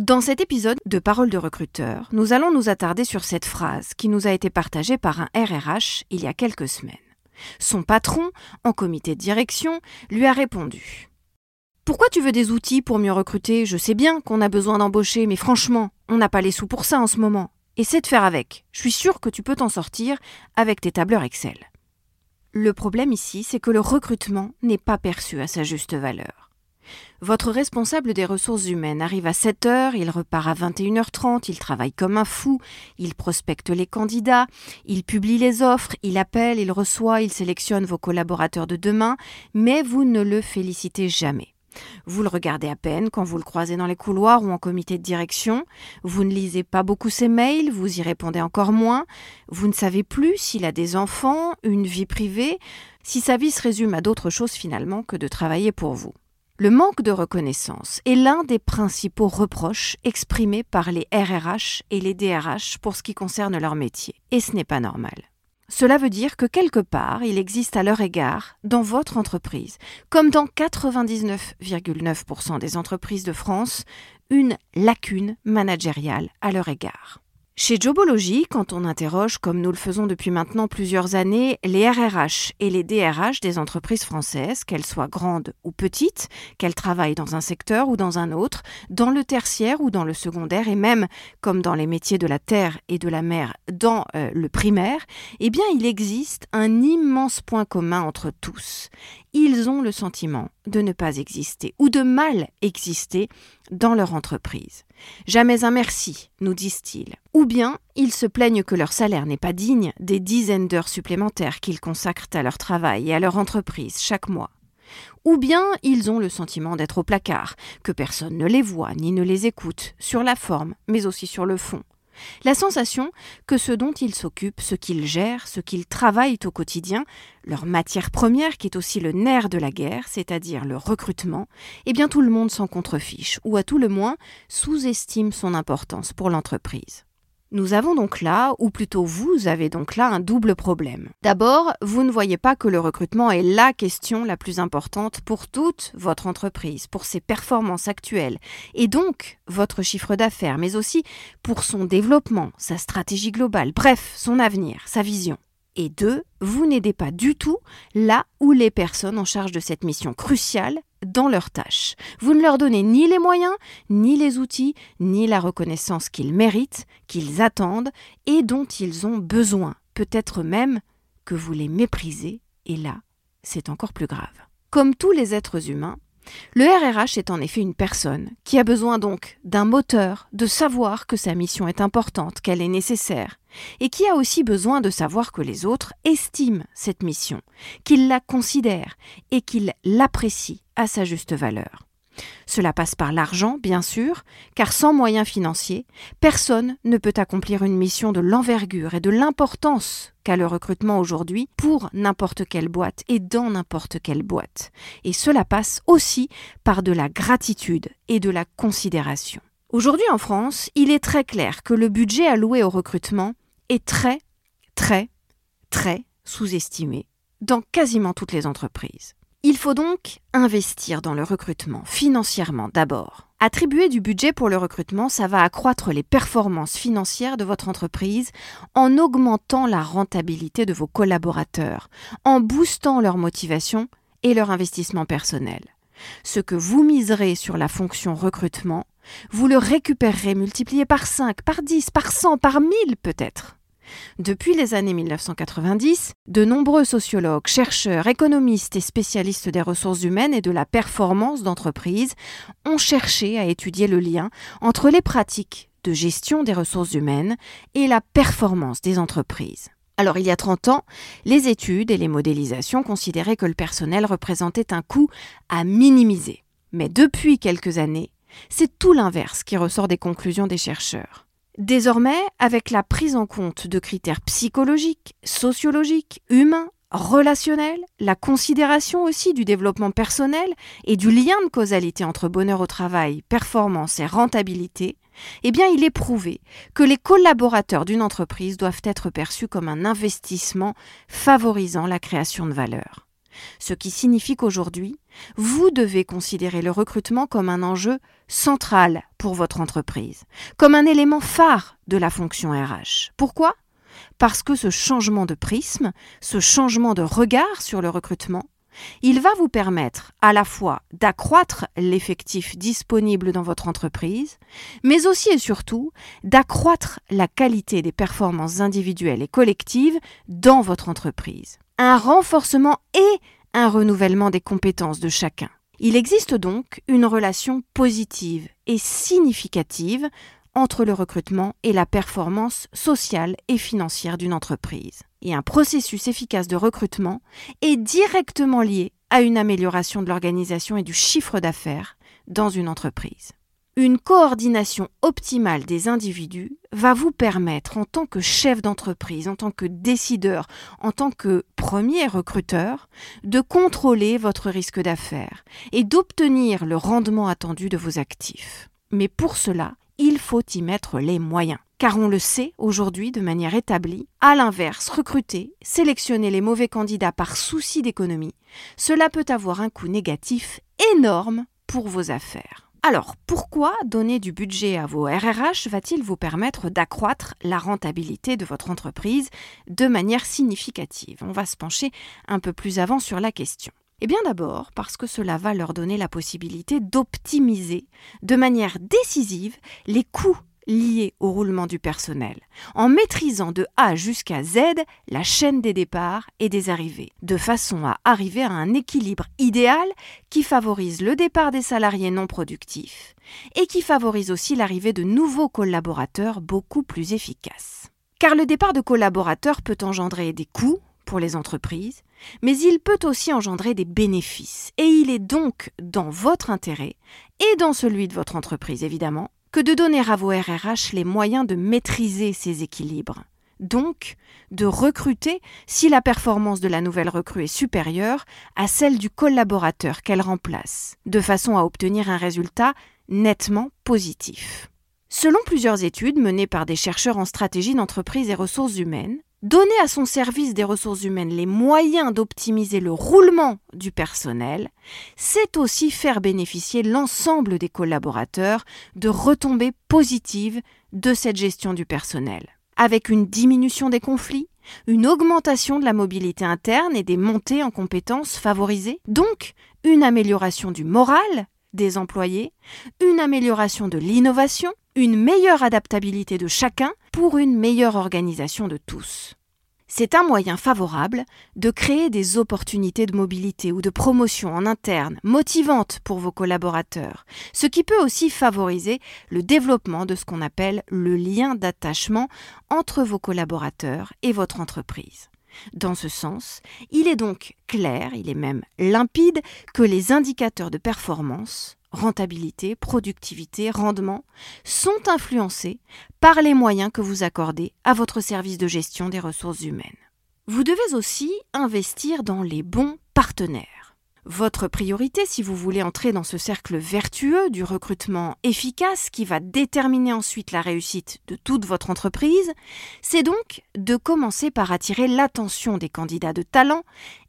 Dans cet épisode de Parole de recruteur, nous allons nous attarder sur cette phrase qui nous a été partagée par un RRH il y a quelques semaines. Son patron, en comité de direction, lui a répondu Pourquoi tu veux des outils pour mieux recruter? Je sais bien qu'on a besoin d'embaucher, mais franchement, on n'a pas les sous pour ça en ce moment. Essaie de faire avec. Je suis sûr que tu peux t'en sortir avec tes tableurs Excel. Le problème ici, c'est que le recrutement n'est pas perçu à sa juste valeur. Votre responsable des ressources humaines arrive à 7 heures, il repart à 21h30, il travaille comme un fou, il prospecte les candidats, il publie les offres, il appelle, il reçoit, il sélectionne vos collaborateurs de demain, mais vous ne le félicitez jamais. Vous le regardez à peine quand vous le croisez dans les couloirs ou en comité de direction. Vous ne lisez pas beaucoup ses mails, vous y répondez encore moins. Vous ne savez plus s'il a des enfants, une vie privée, si sa vie se résume à d'autres choses finalement que de travailler pour vous. Le manque de reconnaissance est l'un des principaux reproches exprimés par les RRH et les DRH pour ce qui concerne leur métier. Et ce n'est pas normal. Cela veut dire que quelque part, il existe à leur égard, dans votre entreprise, comme dans 99,9% des entreprises de France, une lacune managériale à leur égard. Chez Jobology, quand on interroge, comme nous le faisons depuis maintenant plusieurs années, les RRH et les DRH des entreprises françaises, qu'elles soient grandes ou petites, qu'elles travaillent dans un secteur ou dans un autre, dans le tertiaire ou dans le secondaire, et même, comme dans les métiers de la terre et de la mer, dans euh, le primaire, eh bien il existe un immense point commun entre tous ils ont le sentiment de ne pas exister ou de mal exister dans leur entreprise. Jamais un merci, nous disent-ils. Ou bien ils se plaignent que leur salaire n'est pas digne des dizaines d'heures supplémentaires qu'ils consacrent à leur travail et à leur entreprise chaque mois. Ou bien ils ont le sentiment d'être au placard, que personne ne les voit ni ne les écoute, sur la forme, mais aussi sur le fond. La sensation que ce dont ils s'occupent, ce qu'ils gèrent, ce qu'ils travaillent au quotidien, leur matière première qui est aussi le nerf de la guerre, c'est-à-dire le recrutement, eh bien tout le monde s'en contrefiche, ou à tout le moins sous-estime son importance pour l'entreprise. Nous avons donc là, ou plutôt vous avez donc là un double problème. D'abord, vous ne voyez pas que le recrutement est la question la plus importante pour toute votre entreprise, pour ses performances actuelles, et donc votre chiffre d'affaires, mais aussi pour son développement, sa stratégie globale, bref, son avenir, sa vision. Et deux, vous n'aidez pas du tout là où les personnes en charge de cette mission cruciale dans leurs tâches. Vous ne leur donnez ni les moyens, ni les outils, ni la reconnaissance qu'ils méritent, qu'ils attendent et dont ils ont besoin. Peut-être même que vous les méprisez, et là, c'est encore plus grave. Comme tous les êtres humains, le RRH est en effet une personne qui a besoin donc d'un moteur, de savoir que sa mission est importante, qu'elle est nécessaire, et qui a aussi besoin de savoir que les autres estiment cette mission, qu'ils la considèrent et qu'ils l'apprécient à sa juste valeur. Cela passe par l'argent, bien sûr, car sans moyens financiers, personne ne peut accomplir une mission de l'envergure et de l'importance qu'a le recrutement aujourd'hui pour n'importe quelle boîte et dans n'importe quelle boîte. Et cela passe aussi par de la gratitude et de la considération. Aujourd'hui en France, il est très clair que le budget alloué au recrutement est très, très, très sous-estimé dans quasiment toutes les entreprises. Il faut donc investir dans le recrutement, financièrement d'abord. Attribuer du budget pour le recrutement, ça va accroître les performances financières de votre entreprise en augmentant la rentabilité de vos collaborateurs, en boostant leur motivation et leur investissement personnel. Ce que vous miserez sur la fonction recrutement, vous le récupérerez multiplié par 5, par 10, par 100, par 1000 peut-être. Depuis les années 1990, de nombreux sociologues, chercheurs, économistes et spécialistes des ressources humaines et de la performance d'entreprise ont cherché à étudier le lien entre les pratiques de gestion des ressources humaines et la performance des entreprises. Alors il y a 30 ans, les études et les modélisations considéraient que le personnel représentait un coût à minimiser. Mais depuis quelques années, c'est tout l'inverse qui ressort des conclusions des chercheurs. Désormais, avec la prise en compte de critères psychologiques, sociologiques, humains, relationnels, la considération aussi du développement personnel et du lien de causalité entre bonheur au travail, performance et rentabilité, eh bien il est prouvé que les collaborateurs d'une entreprise doivent être perçus comme un investissement favorisant la création de valeur. Ce qui signifie qu'aujourd'hui, vous devez considérer le recrutement comme un enjeu central pour votre entreprise, comme un élément phare de la fonction RH. Pourquoi? Parce que ce changement de prisme, ce changement de regard sur le recrutement, il va vous permettre à la fois d'accroître l'effectif disponible dans votre entreprise, mais aussi et surtout d'accroître la qualité des performances individuelles et collectives dans votre entreprise. Un renforcement et un renouvellement des compétences de chacun. Il existe donc une relation positive et significative entre le recrutement et la performance sociale et financière d'une entreprise. Et un processus efficace de recrutement est directement lié à une amélioration de l'organisation et du chiffre d'affaires dans une entreprise. Une coordination optimale des individus va vous permettre, en tant que chef d'entreprise, en tant que décideur, en tant que premier recruteur, de contrôler votre risque d'affaires et d'obtenir le rendement attendu de vos actifs. Mais pour cela, il faut y mettre les moyens. Car on le sait aujourd'hui de manière établie, à l'inverse, recruter, sélectionner les mauvais candidats par souci d'économie, cela peut avoir un coût négatif énorme pour vos affaires. Alors, pourquoi donner du budget à vos RRH va-t-il vous permettre d'accroître la rentabilité de votre entreprise de manière significative? On va se pencher un peu plus avant sur la question. Eh bien d'abord parce que cela va leur donner la possibilité d'optimiser de manière décisive les coûts liés au roulement du personnel, en maîtrisant de A jusqu'à Z la chaîne des départs et des arrivées, de façon à arriver à un équilibre idéal qui favorise le départ des salariés non productifs et qui favorise aussi l'arrivée de nouveaux collaborateurs beaucoup plus efficaces. Car le départ de collaborateurs peut engendrer des coûts pour les entreprises, mais il peut aussi engendrer des bénéfices. Et il est donc dans votre intérêt, et dans celui de votre entreprise évidemment, que de donner à vos RRH les moyens de maîtriser ces équilibres. Donc, de recruter si la performance de la nouvelle recrue est supérieure à celle du collaborateur qu'elle remplace, de façon à obtenir un résultat nettement positif. Selon plusieurs études menées par des chercheurs en stratégie d'entreprise et ressources humaines, Donner à son service des ressources humaines les moyens d'optimiser le roulement du personnel, c'est aussi faire bénéficier l'ensemble des collaborateurs de retombées positives de cette gestion du personnel, avec une diminution des conflits, une augmentation de la mobilité interne et des montées en compétences favorisées, donc une amélioration du moral des employés, une amélioration de l'innovation, une meilleure adaptabilité de chacun pour une meilleure organisation de tous. C'est un moyen favorable de créer des opportunités de mobilité ou de promotion en interne motivantes pour vos collaborateurs, ce qui peut aussi favoriser le développement de ce qu'on appelle le lien d'attachement entre vos collaborateurs et votre entreprise. Dans ce sens, il est donc clair, il est même limpide que les indicateurs de performance, rentabilité, productivité, rendement, sont influencés par les moyens que vous accordez à votre service de gestion des ressources humaines. Vous devez aussi investir dans les bons partenaires. Votre priorité, si vous voulez entrer dans ce cercle vertueux du recrutement efficace qui va déterminer ensuite la réussite de toute votre entreprise, c'est donc de commencer par attirer l'attention des candidats de talent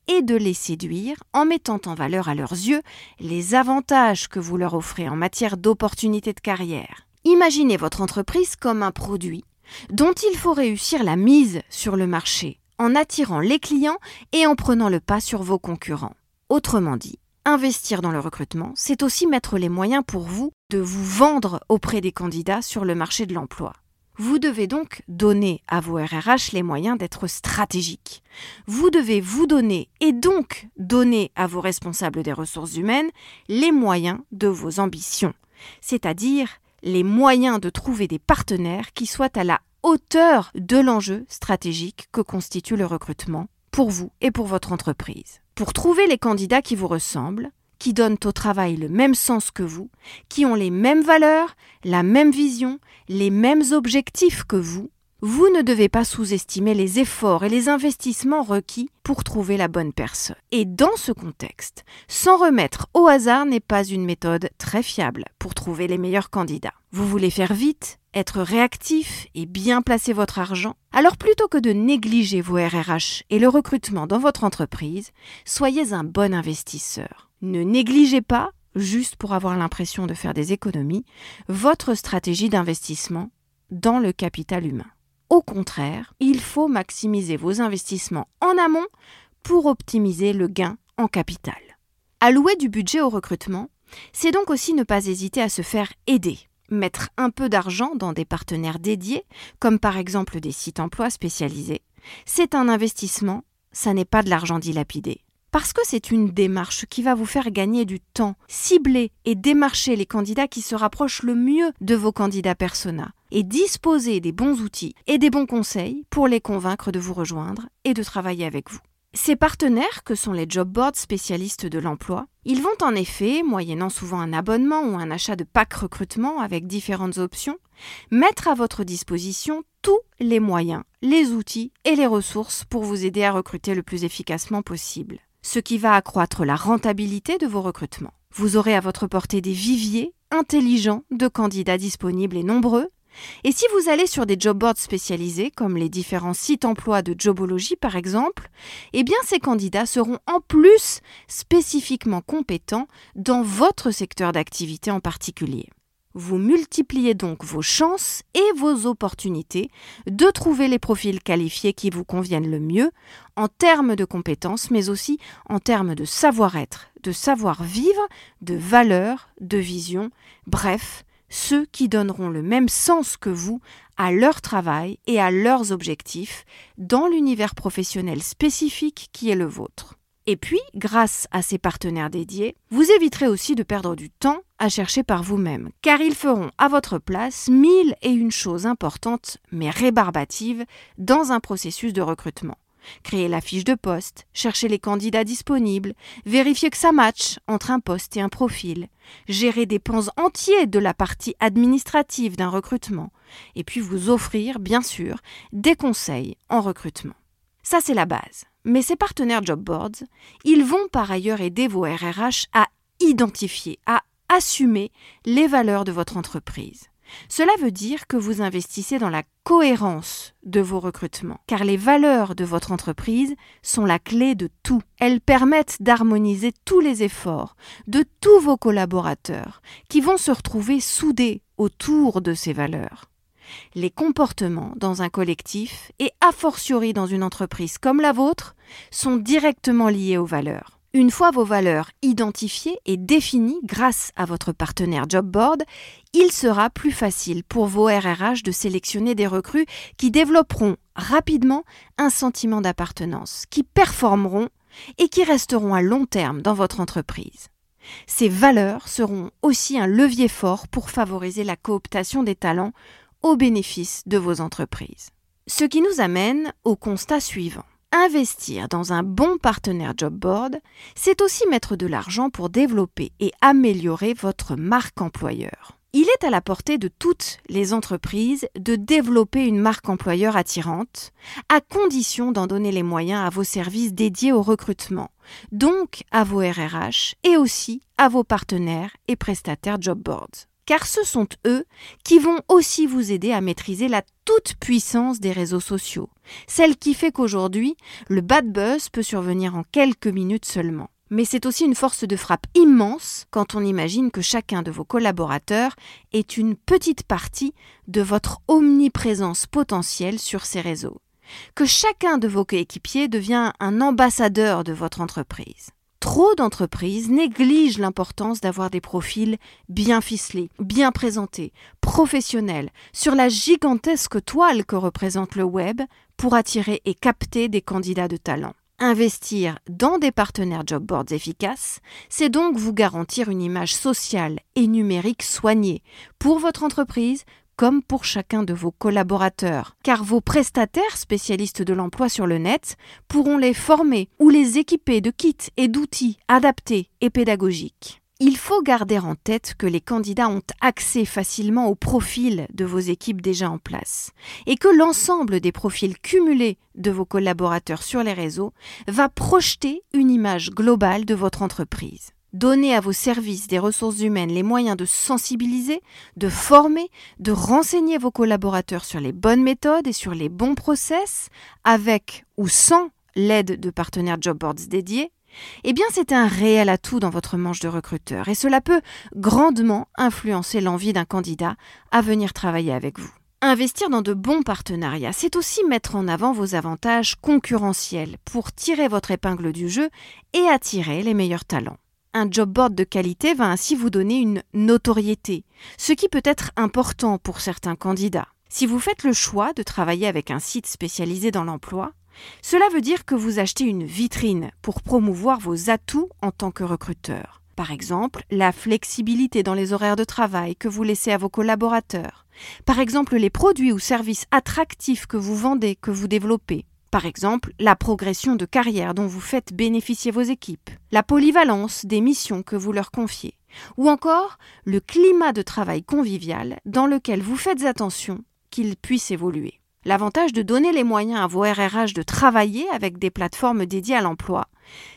et de les séduire en mettant en valeur à leurs yeux les avantages que vous leur offrez en matière d'opportunités de carrière. Imaginez votre entreprise comme un produit dont il faut réussir la mise sur le marché en attirant les clients et en prenant le pas sur vos concurrents. Autrement dit, Investir dans le recrutement, c'est aussi mettre les moyens pour vous de vous vendre auprès des candidats sur le marché de l'emploi. Vous devez donc donner à vos RRH les moyens d'être stratégiques. Vous devez vous donner et donc donner à vos responsables des ressources humaines les moyens de vos ambitions, c'est-à-dire les moyens de trouver des partenaires qui soient à la hauteur de l'enjeu stratégique que constitue le recrutement pour vous et pour votre entreprise. Pour trouver les candidats qui vous ressemblent, qui donnent au travail le même sens que vous, qui ont les mêmes valeurs, la même vision, les mêmes objectifs que vous, vous ne devez pas sous-estimer les efforts et les investissements requis pour trouver la bonne personne. Et dans ce contexte, s'en remettre au hasard n'est pas une méthode très fiable pour trouver les meilleurs candidats. Vous voulez faire vite, être réactif et bien placer votre argent Alors plutôt que de négliger vos RRH et le recrutement dans votre entreprise, soyez un bon investisseur. Ne négligez pas, juste pour avoir l'impression de faire des économies, votre stratégie d'investissement dans le capital humain. Au contraire, il faut maximiser vos investissements en amont pour optimiser le gain en capital. Allouer du budget au recrutement, c'est donc aussi ne pas hésiter à se faire aider. Mettre un peu d'argent dans des partenaires dédiés, comme par exemple des sites emploi spécialisés, c'est un investissement, ça n'est pas de l'argent dilapidé parce que c'est une démarche qui va vous faire gagner du temps, cibler et démarcher les candidats qui se rapprochent le mieux de vos candidats persona, et disposer des bons outils et des bons conseils pour les convaincre de vous rejoindre et de travailler avec vous. Ces partenaires, que sont les job boards spécialistes de l'emploi, ils vont en effet, moyennant souvent un abonnement ou un achat de pack recrutement avec différentes options, mettre à votre disposition tous les moyens, les outils et les ressources pour vous aider à recruter le plus efficacement possible ce qui va accroître la rentabilité de vos recrutements. Vous aurez à votre portée des viviers intelligents de candidats disponibles et nombreux. Et si vous allez sur des job boards spécialisés, comme les différents sites emploi de Jobology par exemple, eh bien ces candidats seront en plus spécifiquement compétents dans votre secteur d'activité en particulier. Vous multipliez donc vos chances et vos opportunités de trouver les profils qualifiés qui vous conviennent le mieux en termes de compétences, mais aussi en termes de savoir-être, de savoir-vivre, de valeur, de vision, bref, ceux qui donneront le même sens que vous à leur travail et à leurs objectifs dans l'univers professionnel spécifique qui est le vôtre. Et puis, grâce à ces partenaires dédiés, vous éviterez aussi de perdre du temps à chercher par vous-même, car ils feront à votre place mille et une choses importantes mais rébarbatives dans un processus de recrutement. Créer la fiche de poste, chercher les candidats disponibles, vérifier que ça matche entre un poste et un profil, gérer des pans entiers de la partie administrative d'un recrutement, et puis vous offrir, bien sûr, des conseils en recrutement. Ça, c'est la base. Mais ces partenaires job boards, ils vont par ailleurs aider vos RRH à identifier, à assumer les valeurs de votre entreprise. Cela veut dire que vous investissez dans la cohérence de vos recrutements, car les valeurs de votre entreprise sont la clé de tout. Elles permettent d'harmoniser tous les efforts de tous vos collaborateurs, qui vont se retrouver soudés autour de ces valeurs les comportements dans un collectif et a fortiori dans une entreprise comme la vôtre sont directement liés aux valeurs. Une fois vos valeurs identifiées et définies grâce à votre partenaire job board, il sera plus facile pour vos RRH de sélectionner des recrues qui développeront rapidement un sentiment d'appartenance, qui performeront et qui resteront à long terme dans votre entreprise. Ces valeurs seront aussi un levier fort pour favoriser la cooptation des talents au bénéfice de vos entreprises. Ce qui nous amène au constat suivant. Investir dans un bon partenaire job board, c'est aussi mettre de l'argent pour développer et améliorer votre marque employeur. Il est à la portée de toutes les entreprises de développer une marque employeur attirante, à condition d'en donner les moyens à vos services dédiés au recrutement, donc à vos RRH et aussi à vos partenaires et prestataires job boards car ce sont eux qui vont aussi vous aider à maîtriser la toute-puissance des réseaux sociaux, celle qui fait qu'aujourd'hui, le bad buzz peut survenir en quelques minutes seulement. Mais c'est aussi une force de frappe immense quand on imagine que chacun de vos collaborateurs est une petite partie de votre omniprésence potentielle sur ces réseaux, que chacun de vos coéquipiers devient un ambassadeur de votre entreprise. Trop d'entreprises négligent l'importance d'avoir des profils bien ficelés, bien présentés, professionnels, sur la gigantesque toile que représente le web pour attirer et capter des candidats de talent. Investir dans des partenaires job boards efficaces, c'est donc vous garantir une image sociale et numérique soignée pour votre entreprise comme pour chacun de vos collaborateurs, car vos prestataires spécialistes de l'emploi sur le net pourront les former ou les équiper de kits et d'outils adaptés et pédagogiques. Il faut garder en tête que les candidats ont accès facilement au profil de vos équipes déjà en place et que l'ensemble des profils cumulés de vos collaborateurs sur les réseaux va projeter une image globale de votre entreprise. Donnez à vos services des ressources humaines les moyens de sensibiliser, de former, de renseigner vos collaborateurs sur les bonnes méthodes et sur les bons process, avec ou sans l'aide de partenaires job boards dédiés, eh bien c'est un réel atout dans votre manche de recruteur et cela peut grandement influencer l'envie d'un candidat à venir travailler avec vous. Investir dans de bons partenariats, c'est aussi mettre en avant vos avantages concurrentiels pour tirer votre épingle du jeu et attirer les meilleurs talents. Un job board de qualité va ainsi vous donner une notoriété, ce qui peut être important pour certains candidats. Si vous faites le choix de travailler avec un site spécialisé dans l'emploi, cela veut dire que vous achetez une vitrine pour promouvoir vos atouts en tant que recruteur. Par exemple, la flexibilité dans les horaires de travail que vous laissez à vos collaborateurs. Par exemple, les produits ou services attractifs que vous vendez, que vous développez. Par exemple, la progression de carrière dont vous faites bénéficier vos équipes. La polyvalence des missions que vous leur confiez. Ou encore le climat de travail convivial dans lequel vous faites attention qu'il puisse évoluer. L'avantage de donner les moyens à vos RRH de travailler avec des plateformes dédiées à l'emploi,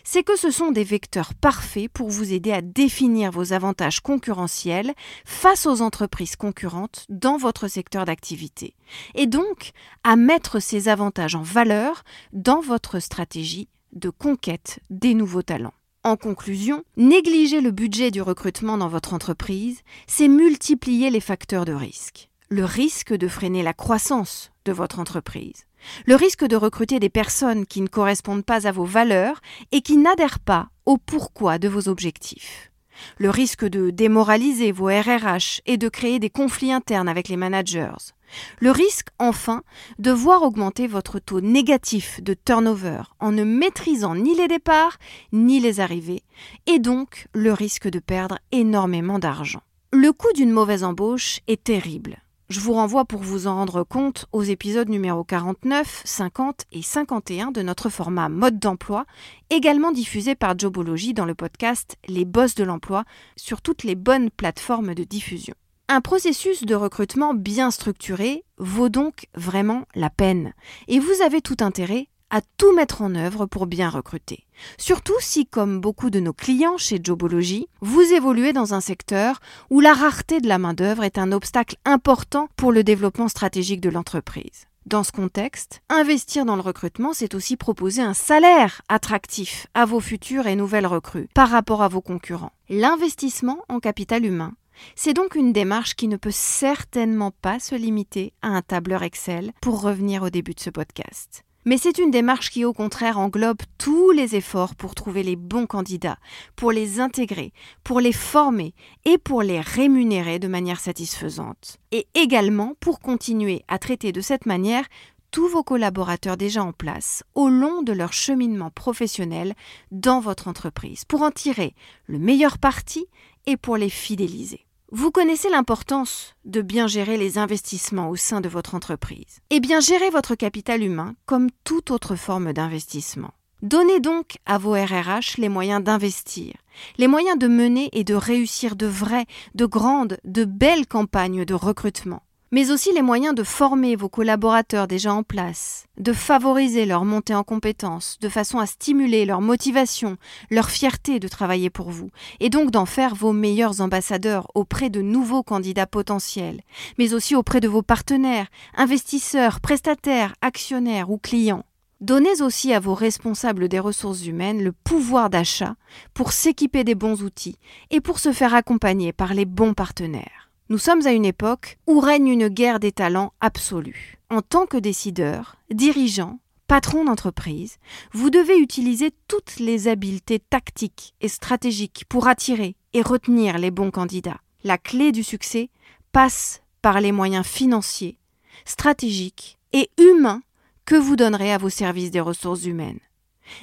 c'est que ce sont des vecteurs parfaits pour vous aider à définir vos avantages concurrentiels face aux entreprises concurrentes dans votre secteur d'activité, et donc à mettre ces avantages en valeur dans votre stratégie de conquête des nouveaux talents. En conclusion, négliger le budget du recrutement dans votre entreprise, c'est multiplier les facteurs de risque. Le risque de freiner la croissance de votre entreprise, le risque de recruter des personnes qui ne correspondent pas à vos valeurs et qui n'adhèrent pas au pourquoi de vos objectifs, le risque de démoraliser vos RRH et de créer des conflits internes avec les managers, le risque, enfin, de voir augmenter votre taux négatif de turnover en ne maîtrisant ni les départs ni les arrivées, et donc le risque de perdre énormément d'argent. Le coût d'une mauvaise embauche est terrible. Je vous renvoie pour vous en rendre compte aux épisodes numéro 49, 50 et 51 de notre format mode d'emploi, également diffusé par Jobology dans le podcast Les Boss de l'emploi sur toutes les bonnes plateformes de diffusion. Un processus de recrutement bien structuré vaut donc vraiment la peine, et vous avez tout intérêt à tout mettre en œuvre pour bien recruter. Surtout si, comme beaucoup de nos clients chez Jobology, vous évoluez dans un secteur où la rareté de la main-d'œuvre est un obstacle important pour le développement stratégique de l'entreprise. Dans ce contexte, investir dans le recrutement, c'est aussi proposer un salaire attractif à vos futurs et nouvelles recrues par rapport à vos concurrents. L'investissement en capital humain, c'est donc une démarche qui ne peut certainement pas se limiter à un tableur Excel pour revenir au début de ce podcast. Mais c'est une démarche qui au contraire englobe tous les efforts pour trouver les bons candidats, pour les intégrer, pour les former et pour les rémunérer de manière satisfaisante. Et également pour continuer à traiter de cette manière tous vos collaborateurs déjà en place au long de leur cheminement professionnel dans votre entreprise, pour en tirer le meilleur parti et pour les fidéliser. Vous connaissez l'importance de bien gérer les investissements au sein de votre entreprise. Et bien gérer votre capital humain comme toute autre forme d'investissement. Donnez donc à vos RRH les moyens d'investir, les moyens de mener et de réussir de vraies, de grandes, de belles campagnes de recrutement mais aussi les moyens de former vos collaborateurs déjà en place, de favoriser leur montée en compétences, de façon à stimuler leur motivation, leur fierté de travailler pour vous, et donc d'en faire vos meilleurs ambassadeurs auprès de nouveaux candidats potentiels, mais aussi auprès de vos partenaires, investisseurs, prestataires, actionnaires ou clients. Donnez aussi à vos responsables des ressources humaines le pouvoir d'achat pour s'équiper des bons outils et pour se faire accompagner par les bons partenaires. Nous sommes à une époque où règne une guerre des talents absolue. En tant que décideurs, dirigeants, patron d'entreprise, vous devez utiliser toutes les habiletés tactiques et stratégiques pour attirer et retenir les bons candidats. La clé du succès passe par les moyens financiers, stratégiques et humains que vous donnerez à vos services des ressources humaines.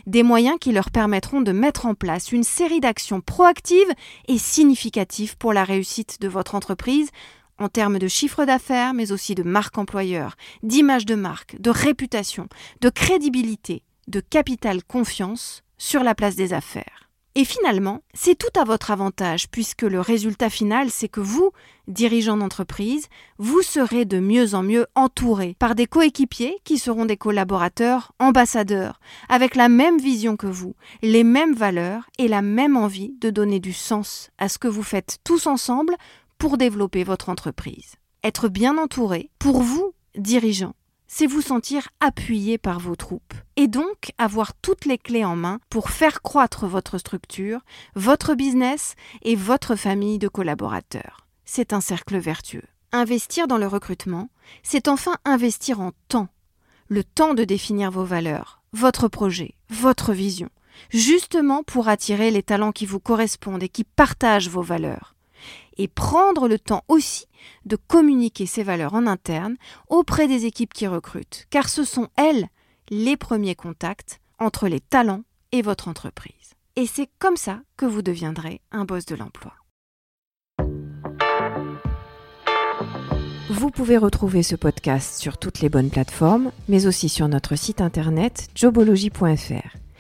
Des moyens qui leur permettront de mettre en place une série d'actions proactives et significatives pour la réussite de votre entreprise en termes de chiffre d'affaires, mais aussi de marque employeur, d'image de marque, de réputation, de crédibilité, de capital confiance sur la place des affaires. Et finalement, c'est tout à votre avantage puisque le résultat final, c'est que vous, dirigeant d'entreprise, vous serez de mieux en mieux entouré par des coéquipiers qui seront des collaborateurs ambassadeurs, avec la même vision que vous, les mêmes valeurs et la même envie de donner du sens à ce que vous faites tous ensemble pour développer votre entreprise. Être bien entouré, pour vous, dirigeant, c'est vous sentir appuyé par vos troupes et donc avoir toutes les clés en main pour faire croître votre structure, votre business et votre famille de collaborateurs. C'est un cercle vertueux. Investir dans le recrutement, c'est enfin investir en temps. Le temps de définir vos valeurs, votre projet, votre vision, justement pour attirer les talents qui vous correspondent et qui partagent vos valeurs et prendre le temps aussi de communiquer ces valeurs en interne auprès des équipes qui recrutent, car ce sont elles les premiers contacts entre les talents et votre entreprise. Et c'est comme ça que vous deviendrez un boss de l'emploi. Vous pouvez retrouver ce podcast sur toutes les bonnes plateformes, mais aussi sur notre site internet jobology.fr.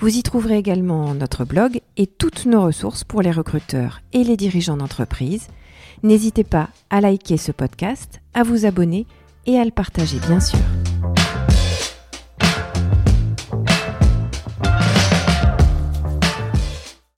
Vous y trouverez également notre blog et toutes nos ressources pour les recruteurs et les dirigeants d'entreprise. N'hésitez pas à liker ce podcast, à vous abonner et à le partager bien sûr.